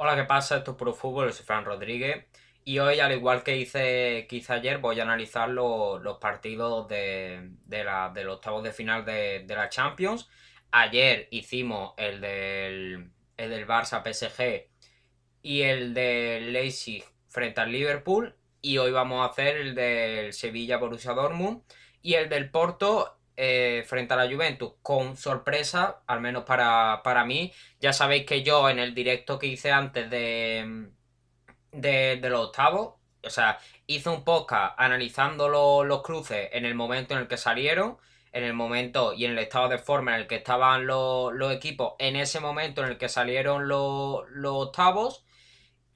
Hola, ¿qué pasa? Esto es Puro Fútbol, soy Fran Rodríguez. Y hoy, al igual que hice, que hice ayer, voy a analizar los partidos de, de la, del octavos de final de, de, la Champions. Ayer hicimos el del, el Barça PSG y el del Leipzig frente al Liverpool. Y hoy vamos a hacer el del Sevilla Borussia Dortmund y el del Porto eh, frente a la Juventus con sorpresa, al menos para, mí. Ya sabéis que yo en el directo que hice antes de, de, los octavos, o sea, hice un podcast analizando los cruces en el momento en el que salieron, en el momento y en el estado de forma en el que estaban los, equipos, en ese momento en el que salieron los, octavos.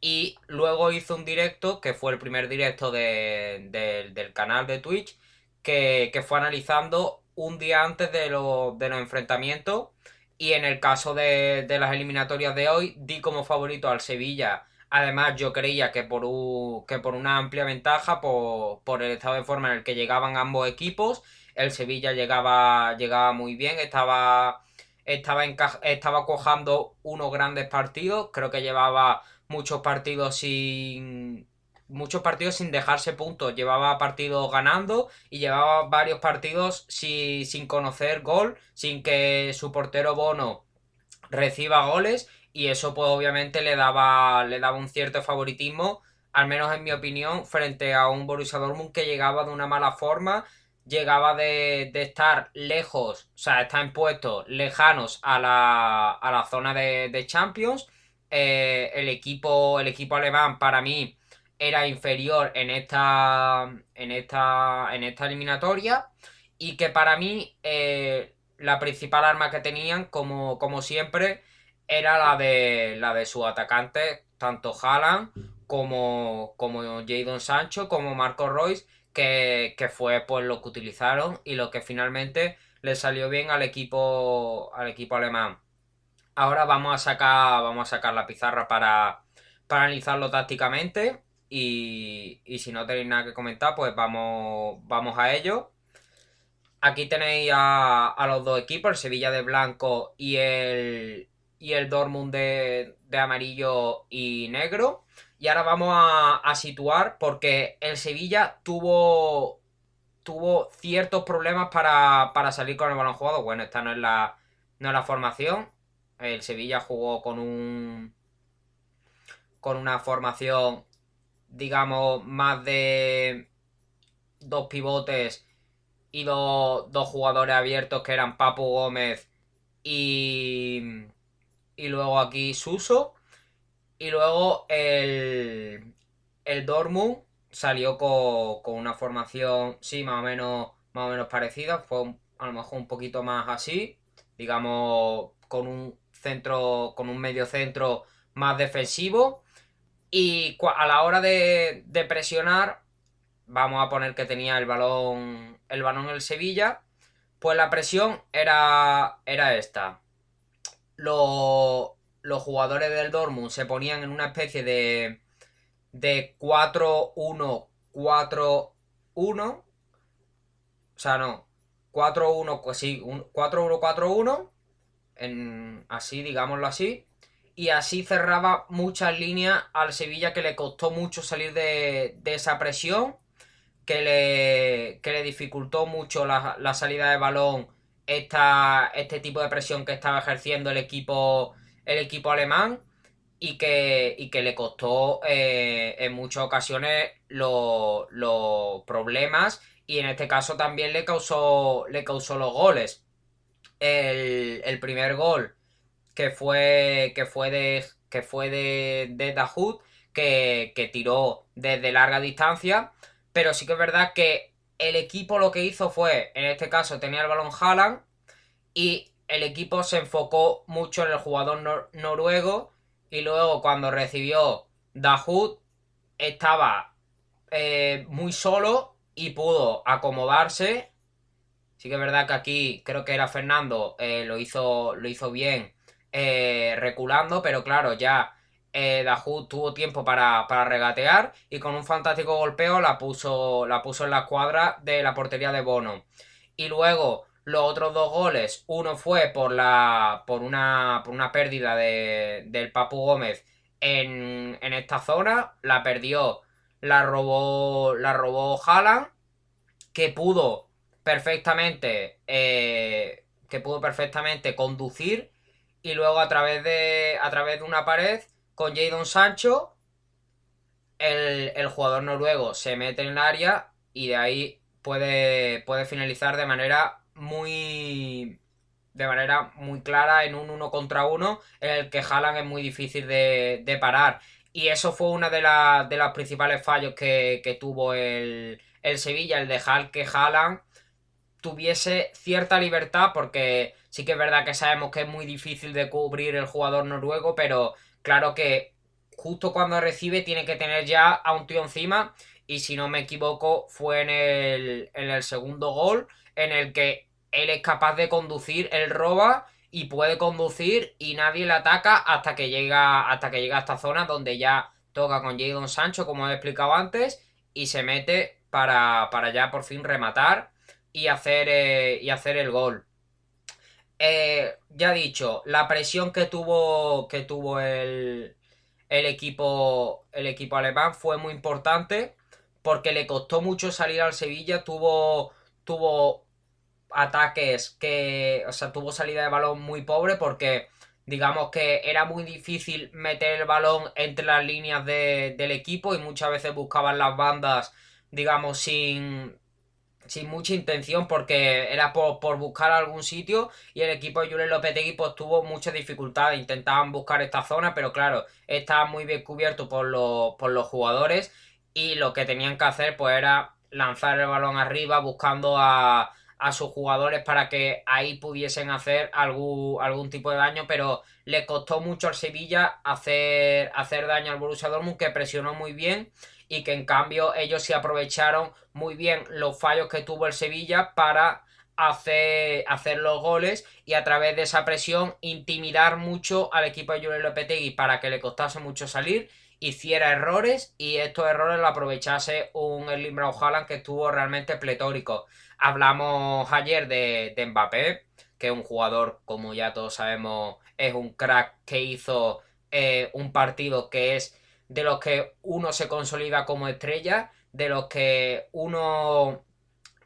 Y luego hice un directo, que fue el primer directo del canal de Twitch, que, que fue analizando un día antes de, los enfrentamientos. Y en el caso de, las eliminatorias de hoy, di como favorito al Sevilla. Además, yo creía que por, que por una amplia ventaja, por, el estado de forma en el que llegaban ambos equipos, el Sevilla llegaba, llegaba muy bien, estaba, estaba, estaba cojando unos grandes partidos. Creo que llevaba muchos partidos sin, muchos partidos sin dejarse puntos. Llevaba partidos ganando y llevaba varios partidos sin conocer gol, sin que su portero Bono reciba goles. Y eso, pues, obviamente, le daba, le daba un cierto favoritismo, al menos en mi opinión, frente a un Borussia Dortmund que llegaba de una mala forma. Llegaba de, estar lejos, o sea, está en puestos lejanos a la, a la zona de, Champions. Eh, el, equipo, el equipo alemán, para mí, era inferior en esta, en esta, en esta eliminatoria y que para mí eh, la principal arma que tenían, como, como siempre, era la de, la de sus atacantes, tanto Haaland como, como Sancho, como Marco Royce, que, fue pues lo que utilizaron y lo que finalmente le salió bien al equipo, al equipo alemán. Ahora vamos a sacar, vamos a sacar la pizarra para, para analizarlo tácticamente. Y, si no tenéis nada que comentar, pues vamos, vamos a ello. Aquí tenéis a, los dos equipos, el Sevilla de blanco y el, y el Dortmund de, amarillo y negro. Y ahora vamos a, situar porque el Sevilla tuvo, tuvo ciertos problemas para, salir con el balón jugado. Bueno, esta no es la, no es la formación. El Sevilla jugó con un con una formación digamos, más de dos pivotes y dos, jugadores abiertos que eran Papu Gómez y, y luego aquí Suso. Y luego el, el salió con, una formación, sí, más o menos, más o menos parecida. Fue a lo mejor un poquito más así. Digamos, con un centro, con un medio centro más defensivo. Y a la hora de, presionar, vamos a poner que tenía el balón, el balón el Sevilla, pues la presión era, era esta. Los, jugadores del Dortmund se ponían en una especie de, de 4-1-4-1. O sea, no. 4-1, pues sí, 4-1-4-1. Así, digámoslo así y así cerraba muchas líneas al Sevilla que le costó mucho salir de, esa presión, que le, le dificultó mucho la, salida de balón esta, este tipo de presión que estaba ejerciendo el equipo, el equipo alemán y que, que le costó eh, en muchas ocasiones los problemas y en este caso también le causó, le causó los goles. El, el primer gol que fue, que fue de, que fue de, de Dahoud, que, que tiró desde larga distancia, pero sí que es verdad que el equipo lo que hizo fue, en este caso tenía el balón Haaland y el equipo se enfocó mucho en el jugador noruego y luego cuando recibió Dahoud estaba eh, muy solo y pudo acomodarse. Sí que es verdad que aquí creo que era Fernando, eh, lo, hizo, lo hizo bien eh, reculando, pero claro, ya eh, tuvo tiempo para, regatear y con un fantástico golpeo la puso, la puso en la cuadra de la portería de Bono. Y luego los otros dos goles, uno fue por, la, por, una, por una pérdida de, del Papu Gómez en, esta zona, la perdió, la robó, la robó Haaland, que pudo perfectamente, eh, que pudo perfectamente conducir y luego a través de, a través de una pared con Jadon Sancho, el, el jugador noruego se mete en el área y de ahí puede, puede finalizar de manera muy de manera muy clara en un uno contra uno en el que Haaland es muy difícil de, de parar. Y eso fue una de, de los principales fallos que, que tuvo el, el, Sevilla, el dejar que Haaland tuviese cierta libertad porque sí que es verdad que sabemos que es muy difícil de cubrir el jugador noruego pero claro que justo cuando recibe tiene que tener ya a un tío encima y si no me equivoco fue en el, en el segundo gol en el que él es capaz de conducir, él roba y puede conducir y nadie le ataca hasta que llega, hasta que llega a esta zona donde ya toca con Jadon Sancho, como he explicado antes, y se mete para, para ya por fin rematar y hacer, eh, y hacer el gol. Eh, ya dicho, la presión que tuvo, que tuvo el, el, equipo, el equipo alemán fue muy importante porque le costó mucho salir al Sevilla, tuvo, tuvo ataques que, o sea, tuvo salida de balón muy pobre porque digamos que era muy difícil meter el balón entre las líneas del equipo y muchas veces buscaban las bandas, digamos, sin, sin mucha intención porque era por, buscar algún sitio y el equipo de Julen Lopetegui pues tuvo muchas dificultades, intentaban buscar esta zona, pero claro, estaba muy bien cubierto por, los, por los jugadores y lo que tenían que hacer pues era lanzar el balón arriba buscando a a sus jugadores para que ahí pudiesen hacer algún, algún tipo de daño, pero le costó mucho al Sevilla hacer, hacer daño al Borussia Dortmund, que presionó muy bien y que en cambio ellos se aprovecharon muy bien los fallos que tuvo el Sevilla para hacer, hacer los goles y a través de esa presión intimidar mucho al equipo de Julio Lopetegui para que le costase mucho salir hiciera errores y estos errores lo aprovechase un Erling Haaland que estuvo realmente pletórico. Hablamos ayer de, Mbappé, que es un jugador, como ya todos sabemos, es un crack que hizo eh, un partido que es de los que uno se consolida como estrella, de los que uno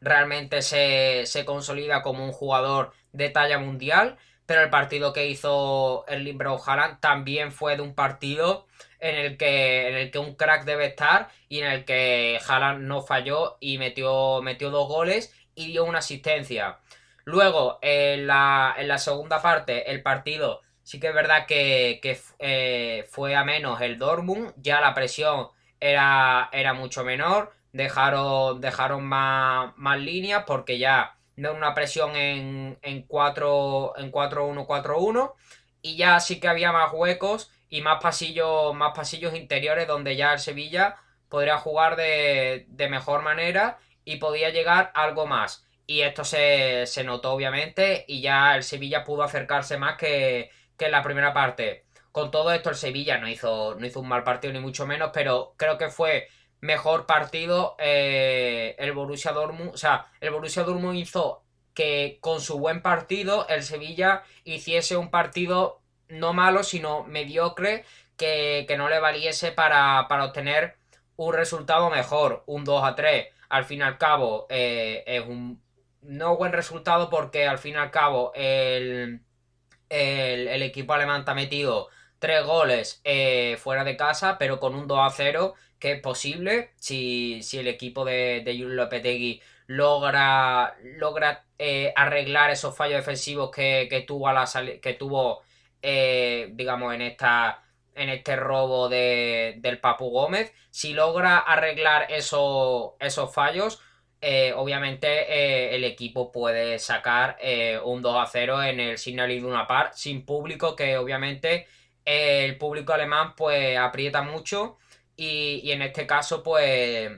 realmente se, se consolida como un jugador de talla mundial, pero el partido que hizo el Braun Haaland también fue de un partido en el que, en el que un crack debe estar y en el que Haaland no falló y metió, metió dos goles y dio una asistencia. Luego, en la, en la segunda parte, el partido sí que es verdad que, eh, fue a menos el Dortmund, ya la presión era, era mucho menor, dejaron, dejaron más, más líneas porque ya no una presión en, en 4 en 4-1-4-1 y ya sí que había más huecos y más pasillos, más pasillos interiores donde ya el Sevilla podría jugar de, de mejor manera y podía llegar algo más. Y esto se, notó obviamente y ya el Sevilla pudo acercarse más que, en la primera parte. Con todo esto el Sevilla no hizo, no hizo un mal partido ni mucho menos, pero creo que fue mejor partido eh, el Borussia Dortmund. O sea, el Borussia Dortmund hizo que con su buen partido el Sevilla hiciese un partido no malo, sino mediocre, que, que no le valiese para, para obtener un resultado mejor, un 2 a 3 al fin y al cabo eh, es un no buen resultado porque al fin y al cabo el, el, equipo alemán está metido tres goles eh, fuera de casa, pero con un 2 a 0 que es posible si, si el equipo de, de Julio Lopetegui logra, logra eh, arreglar esos fallos defensivos que, que tuvo, la que tuvo digamos, en esta en este robo de, del Papu Gómez. Si logra arreglar esos fallos, eh, obviamente eh, el equipo puede sacar eh, un 2 a 0 en el Signal Iduna Par sin público, que obviamente el público alemán pues aprieta mucho y, en este caso pues,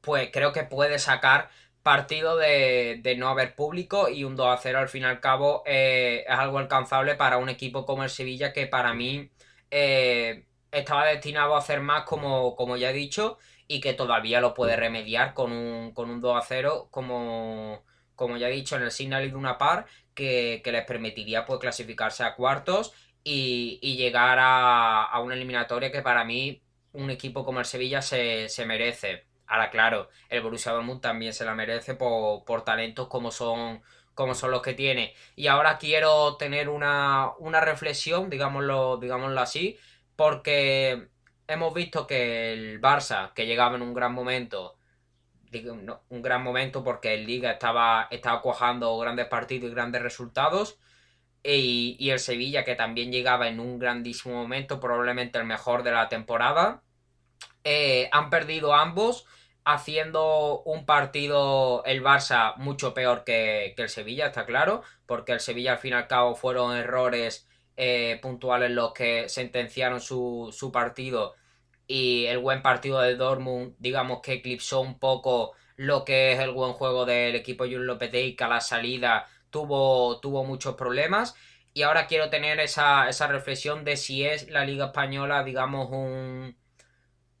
pues creo que puede sacar partido de, de, no haber público y un 2 a 0 al fin y al cabo es algo alcanzable para un equipo como el Sevilla que para mí estaba destinado a hacer más, como, como ya he dicho, y que todavía lo puede remediar con un, con un 2 a 0, como, como ya he dicho, en el Signal de una par, que, les permitiría pues, clasificarse a cuartos y, llegar a, una eliminatoria que para mí un equipo como el Sevilla se, merece. Ahora, claro, el Borussia Dortmund también se la merece por, por talentos como son, como son los que tiene. Y ahora quiero tener una, una reflexión, digámoslo, digámoslo así, porque hemos visto que el Barça, que llegaba en un gran momento, un gran momento porque el Liga estaba, estaba cuajando grandes partidos y grandes resultados. Y, el Sevilla, que también llegaba en un grandísimo momento, probablemente el mejor de la temporada. Eh, han perdido ambos, haciendo un partido el Barça mucho peor que, el Sevilla, está claro, porque el Sevilla al fin y al cabo fueron errores eh, puntuales los que sentenciaron su, su partido y el buen partido de Dortmund, digamos que eclipsó un poco lo que es el buen juego del equipo Julen Lopetegui, que a la salida tuvo, tuvo muchos problemas. Y ahora quiero tener esa, reflexión de si es la Liga Española, digamos, un,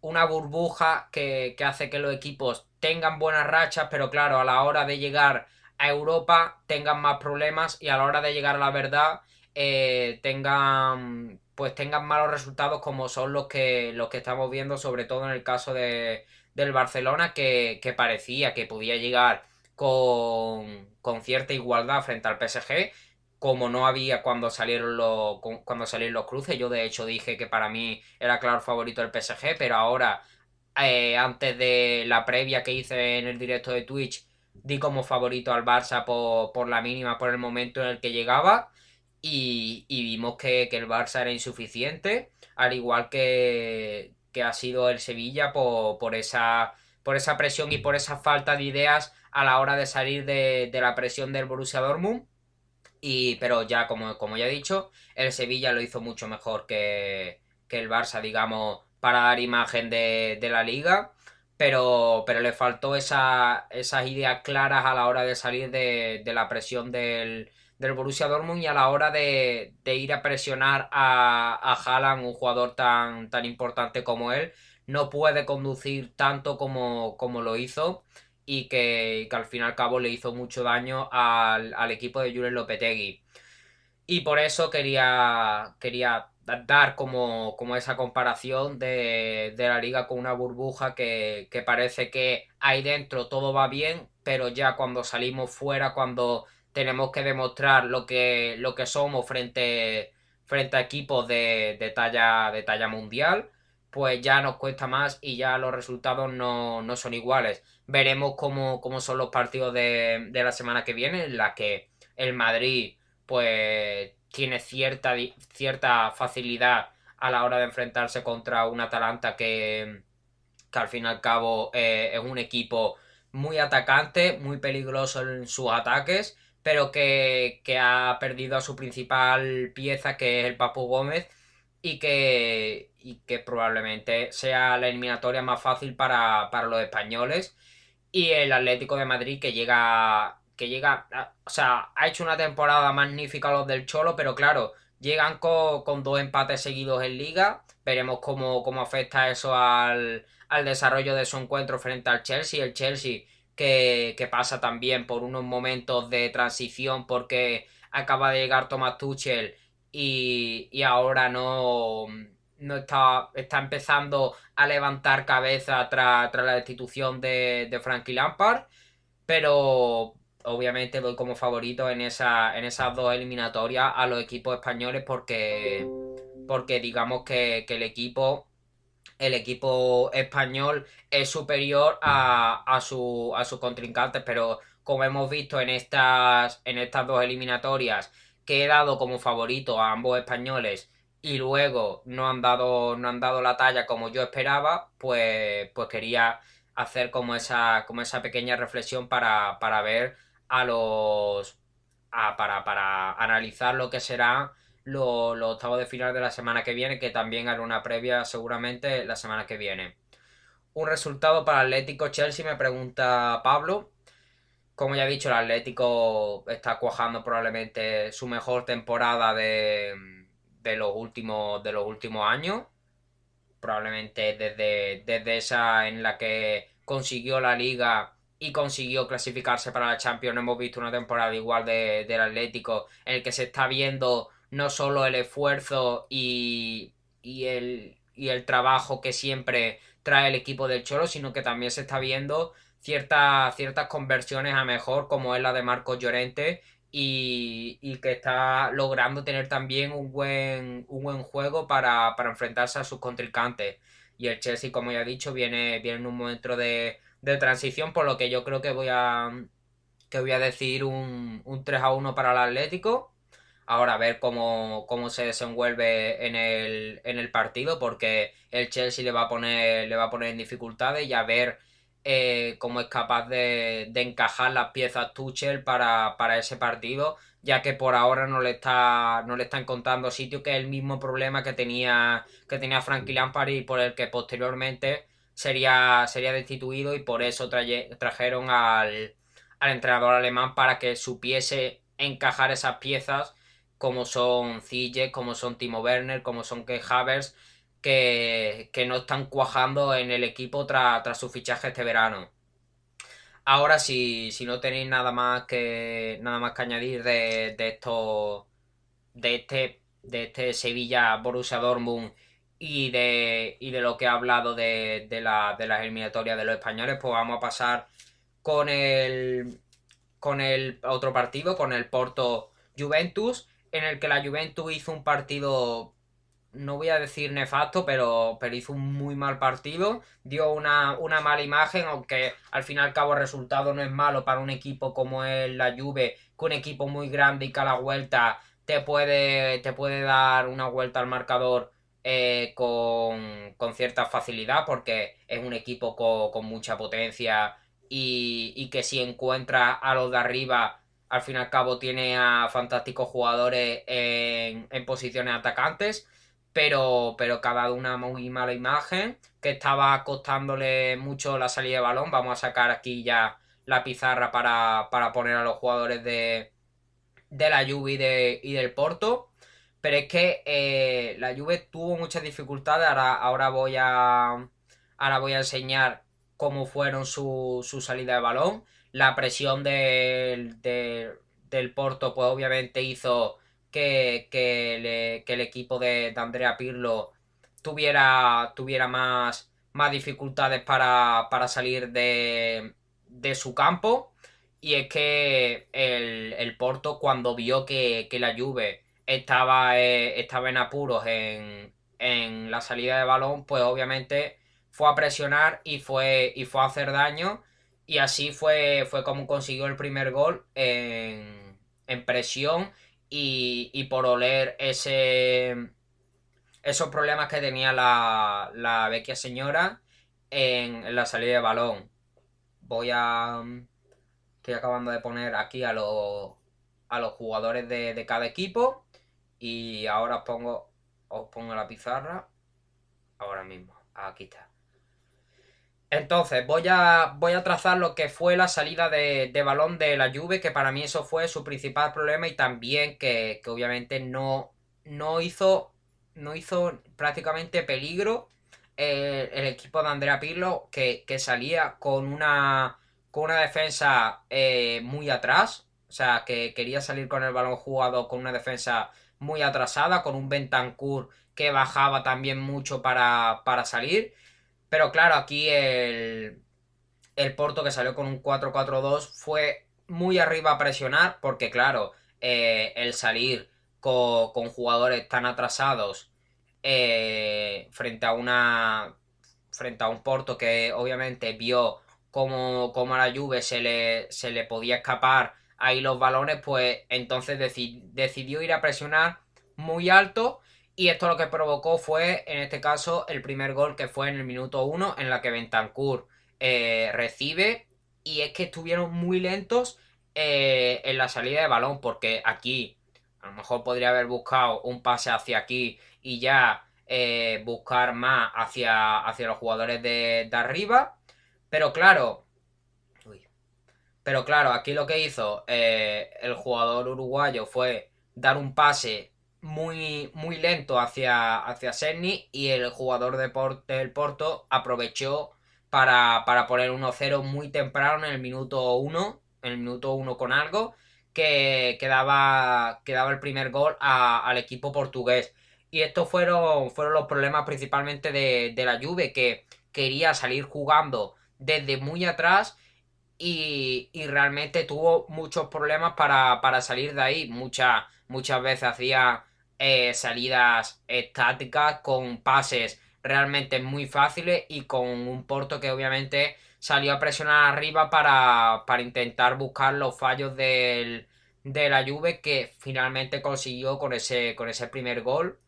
una burbuja que, hace que los equipos tengan buenas rachas, pero claro, a la hora de llegar a Europa tengan más problemas y a la hora de llegar a la verdad eh, tengan pues tengan malos resultados como son los que, los que estamos viendo, sobre todo en el caso de, del Barcelona, que, parecía que podía llegar con, con, cierta igualdad frente al PSG, como no había cuando salieron, los, cuando salieron los cruces. Yo de hecho dije que para mí era claro favorito el PSG, pero ahora, eh, antes de la previa que hice en el directo de Twitch, di como favorito al Barça por, por la mínima, por el momento en el que llegaba y, vimos que, el Barça era insuficiente, al igual que, ha sido el Sevilla por, esa, por esa presión y por esa falta de ideas a la hora de salir de, la presión del Borussia Dortmund. Y, pero ya, como, como ya he dicho, el Sevilla lo hizo mucho mejor que, el Barça, digamos, para dar imagen de, la liga. Pero, pero le faltó esa, esas ideas claras a la hora de salir de la presión del, del Borussia Dortmund y a la hora de, ir a presionar a, a Haaland, un jugador tan, tan importante como él, no puede conducir tanto como, como lo hizo y que, al fin y al cabo le hizo mucho daño al, equipo de Julen Lopetegui. Y por eso quería, quería dar como, como esa comparación de, de, la liga con una burbuja que, que parece que ahí dentro todo va bien, pero ya cuando salimos fuera, cuando tenemos que demostrar lo que, lo que somos frente, frente a equipos de, talla, de talla mundial, pues ya nos cuesta más y ya los resultados no, son iguales. Veremos cómo, son los partidos de, la semana que viene, en la que el Madrid pues tiene cierta, cierta facilidad a la hora de enfrentarse contra un Atalanta que, que al fin y al cabo eh, es un equipo muy atacante, muy peligroso en sus ataques pero que, ha perdido a su principal pieza, que es el Papu Gómez, y que, y que probablemente sea la eliminatoria más fácil para, los españoles. Y el Atlético de Madrid que llega, que llega, o sea, ha hecho una temporada magnífica los del Cholo, pero claro, llegan con, dos empates seguidos en liga. Veremos cómo, cómo afecta eso al, al desarrollo de su encuentro frente al Chelsea. El Chelsea que, pasa también por unos momentos de transición porque acaba de llegar Thomas Tuchel y, ahora no, no está, está empezando a levantar cabeza tras, la destitución de, de Frankie Lampard, pero obviamente doy como favorito en, esa, en esas dos eliminatorias a los equipos españoles porque, porque digamos que, que el equipo el equipo español es superior a, a, su, a sus contrincantes, pero como hemos visto en estas, en estas dos eliminatorias, que he dado como favorito a ambos españoles y luego no han dado, no han dado la talla como yo esperaba, pues, pues quería hacer como esa, como esa pequeña reflexión para, para ver a los. para, para analizar lo que será los, octavos de final de la semana que viene, que también hará una previa seguramente la semana que viene. Un resultado para Atlético Chelsea, me pregunta Pablo. Como ya he dicho, el Atlético está cuajando probablemente su mejor temporada de, los, últimos, de los últimos años. Probablemente desde, desde esa en la que consiguió la liga y consiguió clasificarse para la Champions. Hemos visto una temporada igual del Atlético en el que se está viendo no solo el esfuerzo y, y, el, y el trabajo que siempre trae el equipo del Cholo, sino que también se está viendo ciertas, ciertas conversiones a mejor, como es la de Marcos Llorente, y, y, que está logrando tener también un buen, un buen juego para, para, enfrentarse a sus contrincantes. Y el Chelsea, como ya he dicho, viene, viene en un momento de, de transición, por lo que yo creo que voy a, que voy a decir un, un 3 a 1 para el Atlético. Ahora a ver cómo, cómo se desenvuelve en el, en el partido, porque el Chelsea le va a poner, le va a poner en dificultades y a ver eh, cómo es capaz de, de, encajar las piezas Tuchel para, para, ese partido, ya que por ahora no le está, no le está encontrando sitio, que es el mismo problema que tenía, que tenía Frankie Lampard y por el que posteriormente sería, sería destituido y por eso trajeron al, al entrenador alemán para que supiese encajar esas piezas como son Zille, como son Timo Werner, como son Key Havers, que, que, no están cuajando en el equipo tras su fichaje este verano. Ahora, si, si no tenéis nada más que nada más que añadir de, de esto de este de este Sevilla Borussia Dortmund y de, y de lo que ha hablado de, de, la, de las eliminatorias de los españoles, pues vamos a pasar con el con el otro partido, con el Porto Juventus, en el que la Juventus hizo un partido, no voy a decir nefasto, pero, pero hizo un muy mal partido, dio una, una mala imagen, aunque al fin y al cabo el resultado no es malo para un equipo como es la Juve, que un equipo muy grande y que a la vuelta te puede, te puede dar una vuelta al marcador eh, con, con, cierta facilidad, porque es un equipo con, con mucha potencia y, y que si encuentra a los de arriba al fin y al cabo tiene a fantásticos jugadores en, posiciones atacantes, pero, pero que ha dado una muy mala imagen, que estaba costándole mucho la salida de balón. Vamos a sacar aquí ya la pizarra para, para poner a los jugadores de, de la Juve y del Porto. Pero es que eh, la Juve tuvo muchas dificultades. Ahora, ahora, voy a, ahora voy a enseñar cómo fueron su, su salida de balón la presión del, del Porto, pues obviamente hizo que, que, el equipo de, Andrea Pirlo tuviera, tuviera más, más dificultades para, para salir de, de, su campo. Y es que el, el Porto, cuando vio que, que la Juve estaba, eh, estaba en apuros en, en la salida de balón, pues obviamente fue a presionar y fue, y fue a hacer daño y así fue, fue como consiguió el primer gol en, en presión y, y, por oler ese, esos problemas que tenía la, la vecchia señora en, la salida de balón. Voy a... Estoy acabando de poner aquí a los, a los jugadores de, de cada equipo y ahora os pongo, os pongo la pizarra ahora mismo. Aquí está. Entonces, voy a, voy a trazar lo que fue la salida de, balón de la Juve, que para mí eso fue su principal problema y también que, obviamente no, no, hizo, no hizo prácticamente peligro eh, el equipo de Andrea Pirlo, que, salía con una, con una defensa eh, muy atrás, o sea, que quería salir con el balón jugado con una defensa muy atrasada, con un Bentancur que bajaba también mucho para, para salir. Pero claro, aquí el, el Porto que salió con un 4-4-2 fue muy arriba a presionar porque claro, eh, el salir con, jugadores tan atrasados eh, frente a una frente a un Porto que obviamente vio como, como a la Juve se le, se le podía escapar ahí los balones, pues entonces decidió ir a presionar muy alto y esto lo que provocó fue, en este caso, el primer gol que fue en el minuto 1, en la que Bentancur eh, recibe. Y es que estuvieron muy lentos eh, en la salida de balón, porque aquí a lo mejor podría haber buscado un pase hacia aquí y ya eh, buscar más hacia, hacia los jugadores de, de arriba. Pero claro, pero claro, aquí lo que hizo el jugador uruguayo fue dar un pase muy, muy lento hacia, hacia y el jugador de del Porto aprovechó para, para poner 1-0 muy temprano en el minuto 1, en el minuto 1 con algo, que, daba, el primer gol al equipo portugués. Y estos fueron, fueron los problemas principalmente de, la Juve, que quería salir jugando desde muy atrás y, realmente tuvo muchos problemas para, salir de ahí. Muchas, muchas veces hacía eh, salidas estáticas con pases realmente muy fáciles y con un Porto que obviamente salió a presionar arriba para, para intentar buscar los fallos del, de la Juve que finalmente consiguió con ese, con ese primer gol.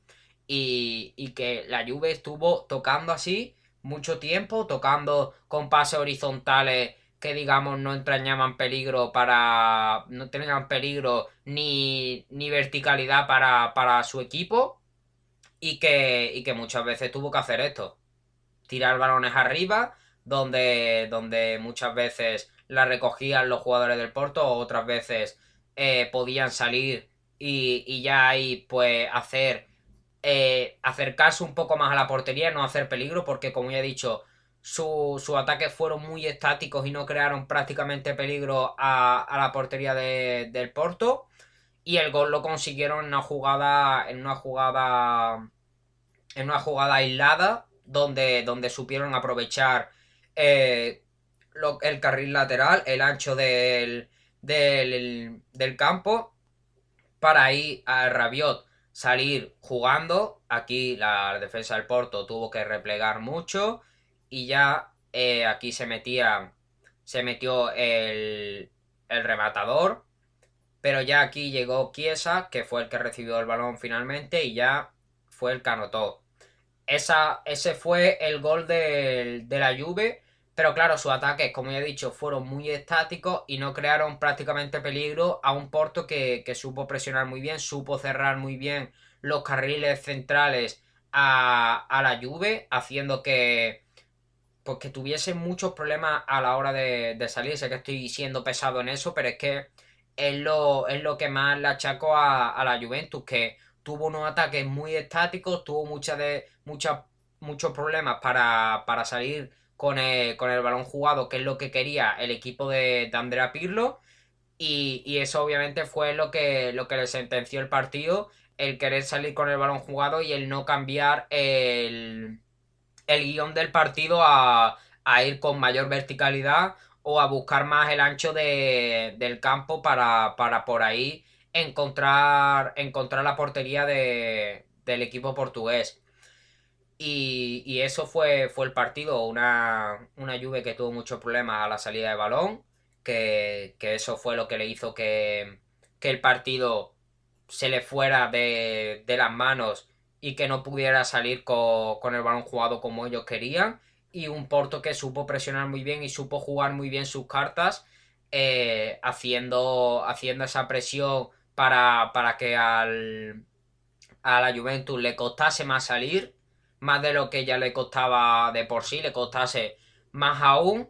Y, y que la Juve estuvo tocando así mucho tiempo, tocando con pases horizontales que digamos no entrañaban peligro para. no tenían peligro ni, ni verticalidad para, para su equipo. Y que, y que muchas veces tuvo que hacer esto. Tirar balones arriba, donde, donde muchas veces la recogían los jugadores del Porto, otras veces eh, podían salir y, y, ya ahí pues hacer eh, acercarse un poco más a la portería, no hacer peligro, porque como ya he dicho, sus ataques fueron muy estáticos y no crearon prácticamente peligro a, la portería del Porto. Y el gol lo consiguieron en una jugada. En una jugada. En una jugada aislada. Donde, donde supieron aprovechar eh, el carril lateral, el ancho del, del, campo. Para ir al Rabiot salir jugando. Aquí la defensa del Porto tuvo que replegar mucho y ya eh, aquí se metía, se metió el, el rematador, pero ya aquí llegó Chiesa, que fue el que recibió el balón finalmente y ya fue el que anotó. Esa, ese fue el gol de, de la Juve, pero claro, sus ataques, como ya he dicho, fueron muy estáticos y no crearon prácticamente peligro a un Porto que, que supo presionar muy bien, supo cerrar muy bien los carriles centrales a, a la Juve, haciendo que, pues que tuviese muchos problemas a la hora de, salir. Sé que estoy siendo pesado en eso, pero es que es lo, es lo que más le achaco a, la Juventus, que tuvo unos ataques muy estáticos, tuvo muchas de, muchos problemas para, salir con el, con el, balón jugado, que es lo que quería el equipo de, Andrea Pirlo. Y, eso obviamente fue lo que, lo que le sentenció el partido, el querer salir con el balón jugado y el no cambiar el, el guion del partido a, ir con mayor verticalidad o a buscar más el ancho del campo para, por ahí encontrar, encontrar la portería del equipo portugués. Y, eso fue, fue el partido, una, una lluvia que tuvo muchos problemas a la salida de balón, que, eso fue lo que le hizo que, el partido se le fuera de, de las manos y que no pudiera salir con, el balón jugado como ellos querían. Y un Porto que supo presionar muy bien y supo jugar muy bien sus cartas, eh, haciendo, haciendo esa presión para, para que al, a la Juventus le costase más salir, más de lo que ya le costaba de por sí, le costase más aún.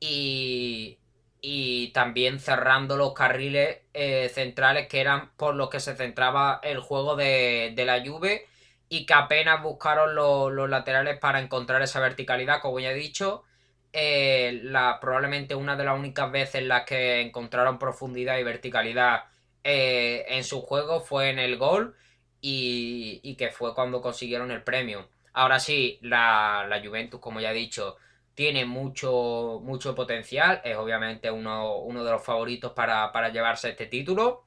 Y, y también cerrando los carriles eh, centrales que eran por los que se centraba el juego de, de la Juve y que apenas buscaron los, laterales para encontrar esa verticalidad, como ya he dicho. Eh, la, probablemente una de las únicas veces en las que encontraron profundidad y verticalidad eh, en su juego fue en el gol y, que fue cuando consiguieron el premio. Ahora sí, la, Juventus, como ya he dicho, tiene mucho, mucho potencial, es obviamente uno, uno de los favoritos para, para llevarse este título.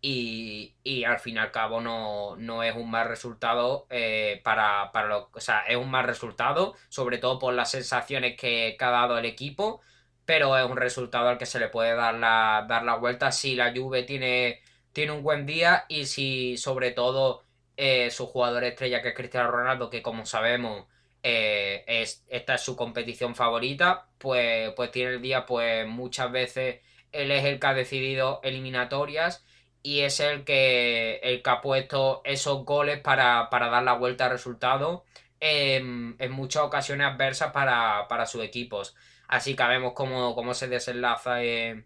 Y, al fin y al cabo no, no es un mal resultado eh, para, para lo, o sea, es un mal resultado, sobre todo por las sensaciones que, ha dado el equipo, pero es un resultado al que se le puede dar la, dar la vuelta. Si la Juve tiene, tiene un buen día y si sobre todo eh, su jugador estrella que es Cristiano Ronaldo, que como sabemos eh, es, esta es su competición favorita, pues, pues tiene el día, pues muchas veces él es el que ha decidido eliminatorias y es el que, el que ha puesto esos goles para, dar la vuelta al resultado en, muchas ocasiones adversas para, sus equipos. Así que vemos cómo, cómo se desenlaza, eh,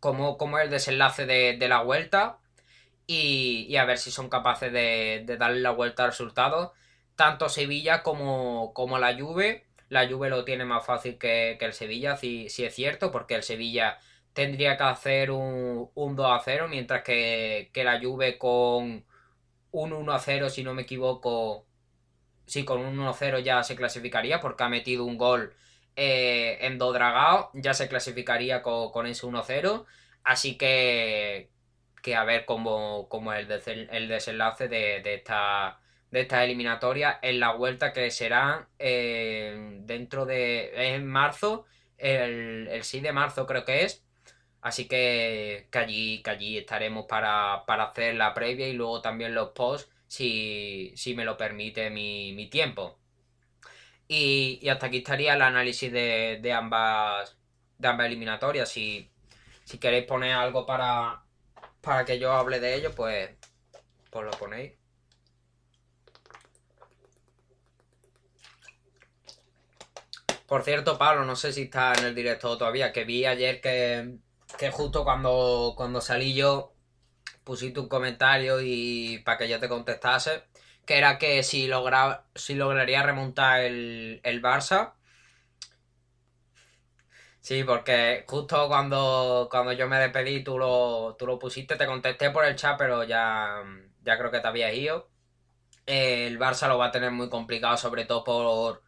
cómo, es el desenlace de, la vuelta y, a ver si son capaces de, darle la vuelta al resultado. Tanto Sevilla como, como la Juve. La Juve lo tiene más fácil que, el Sevilla, si es cierto, porque el Sevilla tendría que hacer un, 2 a 0, mientras que, que la Juve con un 1 a 0, si no me equivoco, sí, con un 1 a 0 ya se clasificaría porque ha metido un gol eh, en Dodragao, ya se clasificaría con, ese 1 a 0. Así que, que a ver cómo, cómo es el, desenlace de, de esta de esta eliminatoria en la vuelta que será eh, dentro de en marzo el, el 6 de marzo creo que es Así que, allí, allí estaremos para, hacer la previa y luego también los posts si, si me lo permite mi, tiempo. Y, hasta aquí estaría el análisis de, ambas, de ambas eliminatorias. Si, si queréis poner algo para, para que yo hable de ello, pues, pues lo ponéis. Por cierto, Pablo, no sé si está en el directo todavía, que vi ayer que, que justo cuando, cuando salí yo pusiste un comentario y para que yo te contestase, que era que si, logra, si lograría remontar el, el Barça. Sí, porque justo cuando, cuando yo me despedí, tú lo, tú lo pusiste, te contesté por el chat, pero ya, ya creo que te habías ido. El Barça lo va a tener muy complicado, sobre todo por,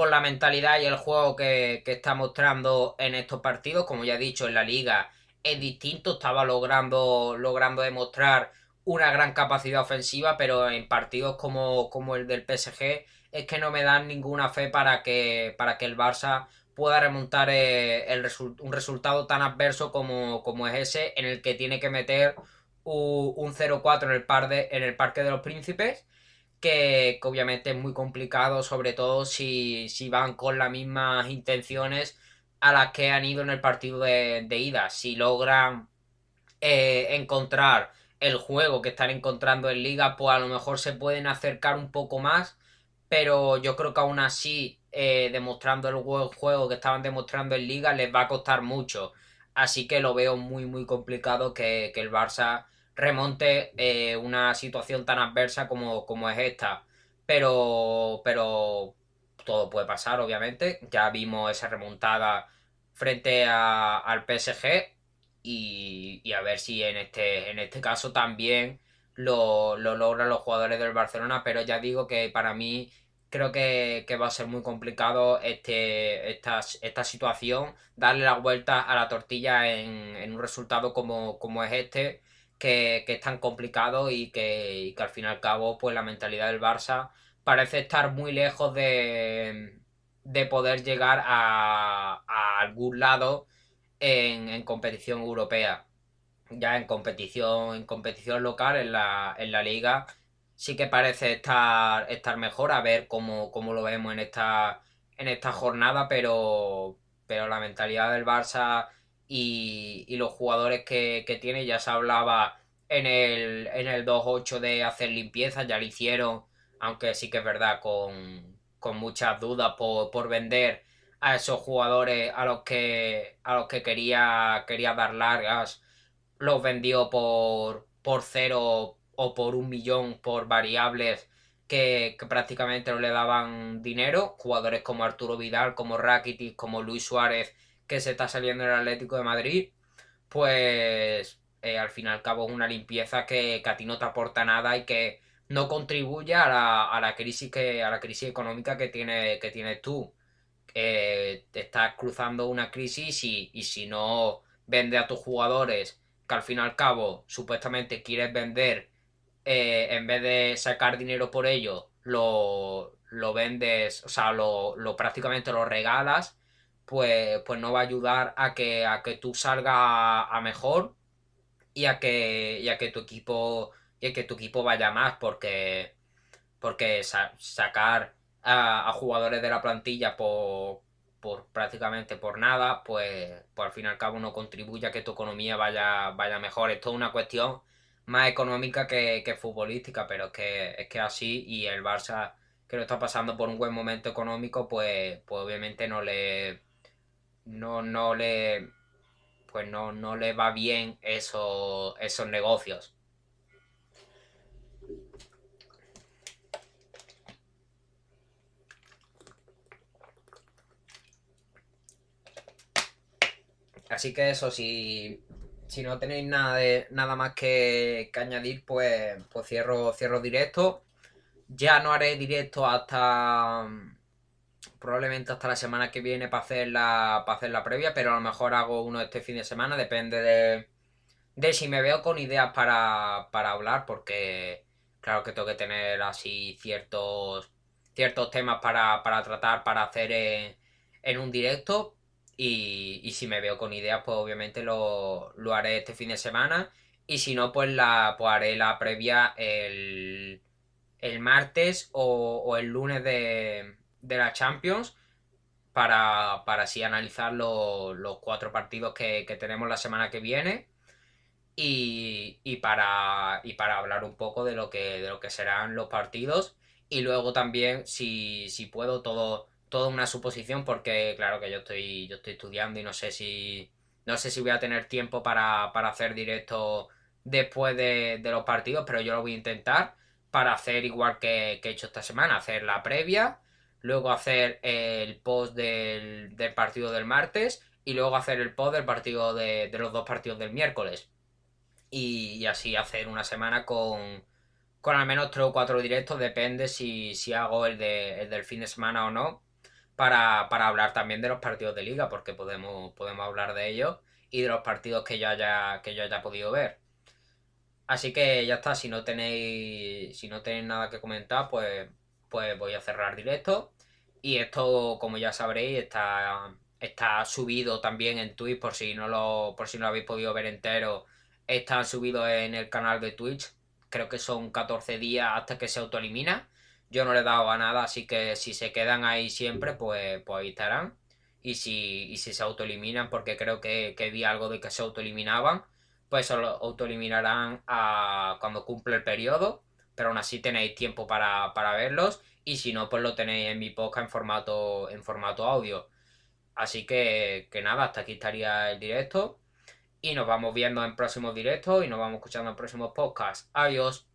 por la mentalidad y el juego que, está mostrando en estos partidos. Como ya he dicho, en la liga es distinto, estaba logrando, logrando demostrar una gran capacidad ofensiva, pero en partidos como, el del PSG es que no me dan ninguna fe para que, para que el Barça pueda remontar eh, el un resultado tan adverso como, es ese, en el que tiene que meter un, un 0-4 en, en el Parque de los Príncipes que, obviamente es muy complicado, sobre todo si, van con las mismas intenciones a las que han ido en el partido de, ida. Si logran eh, encontrar el juego que están encontrando en liga, pues a lo mejor se pueden acercar un poco más, pero yo creo que aún así, eh, demostrando el juego que estaban demostrando en liga, les va a costar mucho. Así que lo veo muy, muy complicado que, que el Barça remonte eh, una situación tan adversa como, como es esta. Pero, pero todo puede pasar, obviamente. Ya vimos esa remontada frente al PSG y, a ver si en este, en este caso también lo, logran los jugadores del Barcelona, pero ya digo que para mí creo que, va a ser muy complicado este, esta, esta situación, darle la vuelta a la tortilla en, en un resultado como, como es este que, es tan complicado y que, al fin y al cabo, pues la mentalidad del Barça parece estar muy lejos de, de poder llegar a, algún lado en, competición europea. Ya en competición, en competición local, en la, en la liga, sí que parece estar, estar mejor, a ver cómo, lo vemos en esta, en esta jornada, pero, pero la mentalidad del Barça y, los jugadores que, tiene. Ya se hablaba en el, en el 2-8 de hacer limpieza, ya lo hicieron, aunque sí que es verdad, con, muchas dudas por, vender a esos jugadores a los que, a los que quería, quería dar largas. Los vendió por, por cero o por un millón por variables que, que, prácticamente no le daban dinero. Jugadores como Arturo Vidal, como Rakitic, como Luis Suárez que se está saliendo en el Atlético de Madrid, pues eh, al fin y al cabo es una limpieza que, a ti no te aporta nada y que no contribuye a la, crisis que a la crisis económica que tiene que tienes tú. Te estás cruzando una crisis y, si no vende a tus jugadores que al fin y al cabo supuestamente quieres vender eh, en vez de sacar dinero por ello lo, lo vendes o sea lo, lo prácticamente lo regalas pues, pues no va a ayudar a que, a que tú salgas a, mejor y a que, que tu equipo y que tu equipo vaya más porque porque sacar a, jugadores de la plantilla por, por prácticamente por nada pues, pues al fin y al cabo no contribuye a que tu economía vaya, vaya mejor. Es una cuestión más económica que, futbolística pero es que es que así y el Barça que lo está pasando por un buen momento económico pues, pues obviamente no le no, no le pues no, no le va bien eso, esos negocios. Así que eso, si, si no tenéis nada, de, nada más que, añadir, pues, pues cierro, cierro directo. Ya no haré directo hasta probablemente hasta la semana que viene para hacer la, para hacer la previa, pero a lo mejor hago uno este fin de semana, depende de, de si me veo con ideas para, para hablar, porque claro que tengo que tener así ciertos, ciertos temas para, para tratar, para hacer en, un directo. Y, y, si me veo con ideas, pues obviamente lo, lo, haré este fin de semana. Y si no, pues la pues haré la previa el, el martes o, o el lunes de, de la Champions para, para así analizar los cuatro partidos que, tenemos la semana que viene y, y, para, y para hablar un poco de lo que, de lo que serán los partidos. Y luego también si, si puedo todo toda una suposición porque claro que yo estoy yo estoy estudiando y no sé si no sé si voy a tener tiempo para, hacer directo después de, de, los partidos pero yo lo voy a intentar para hacer igual que, que he hecho esta semana hacer la previa luego hacer el post del, partido del martes y luego hacer el post del partido de, los dos partidos del miércoles. Y, así hacer una semana con, con al menos tres o cuatro directos, depende si, hago el, de, del fin de semana o no, para, hablar también de los partidos de liga, porque podemos, podemos hablar de ellos y de los partidos que yo haya, que yo haya podido ver. Así que ya está, si no tenéis, si no tenéis nada que comentar, pues pues voy a cerrar directo. Y esto, como ya sabréis, está, está subido también en Twitch, por si no lo, por si no lo habéis podido ver entero. Está subido en el canal de Twitch. Creo que son 14 días hasta que se autoelimina. Yo no le he dado a nada, así que si se quedan ahí siempre, pues, pues ahí estarán. Y si, y si se autoeliminan, porque creo que, que vi algo de que se autoeliminaban, pues se autoeliminarán a cuando cumple el periodo pero aún así tenéis tiempo para, verlos y si no, pues lo tenéis en mi podcast en formato, en formato audio. Así que, que nada, hasta aquí estaría el directo y nos vamos viendo en próximos directos y nos vamos escuchando en próximos podcasts. Adiós.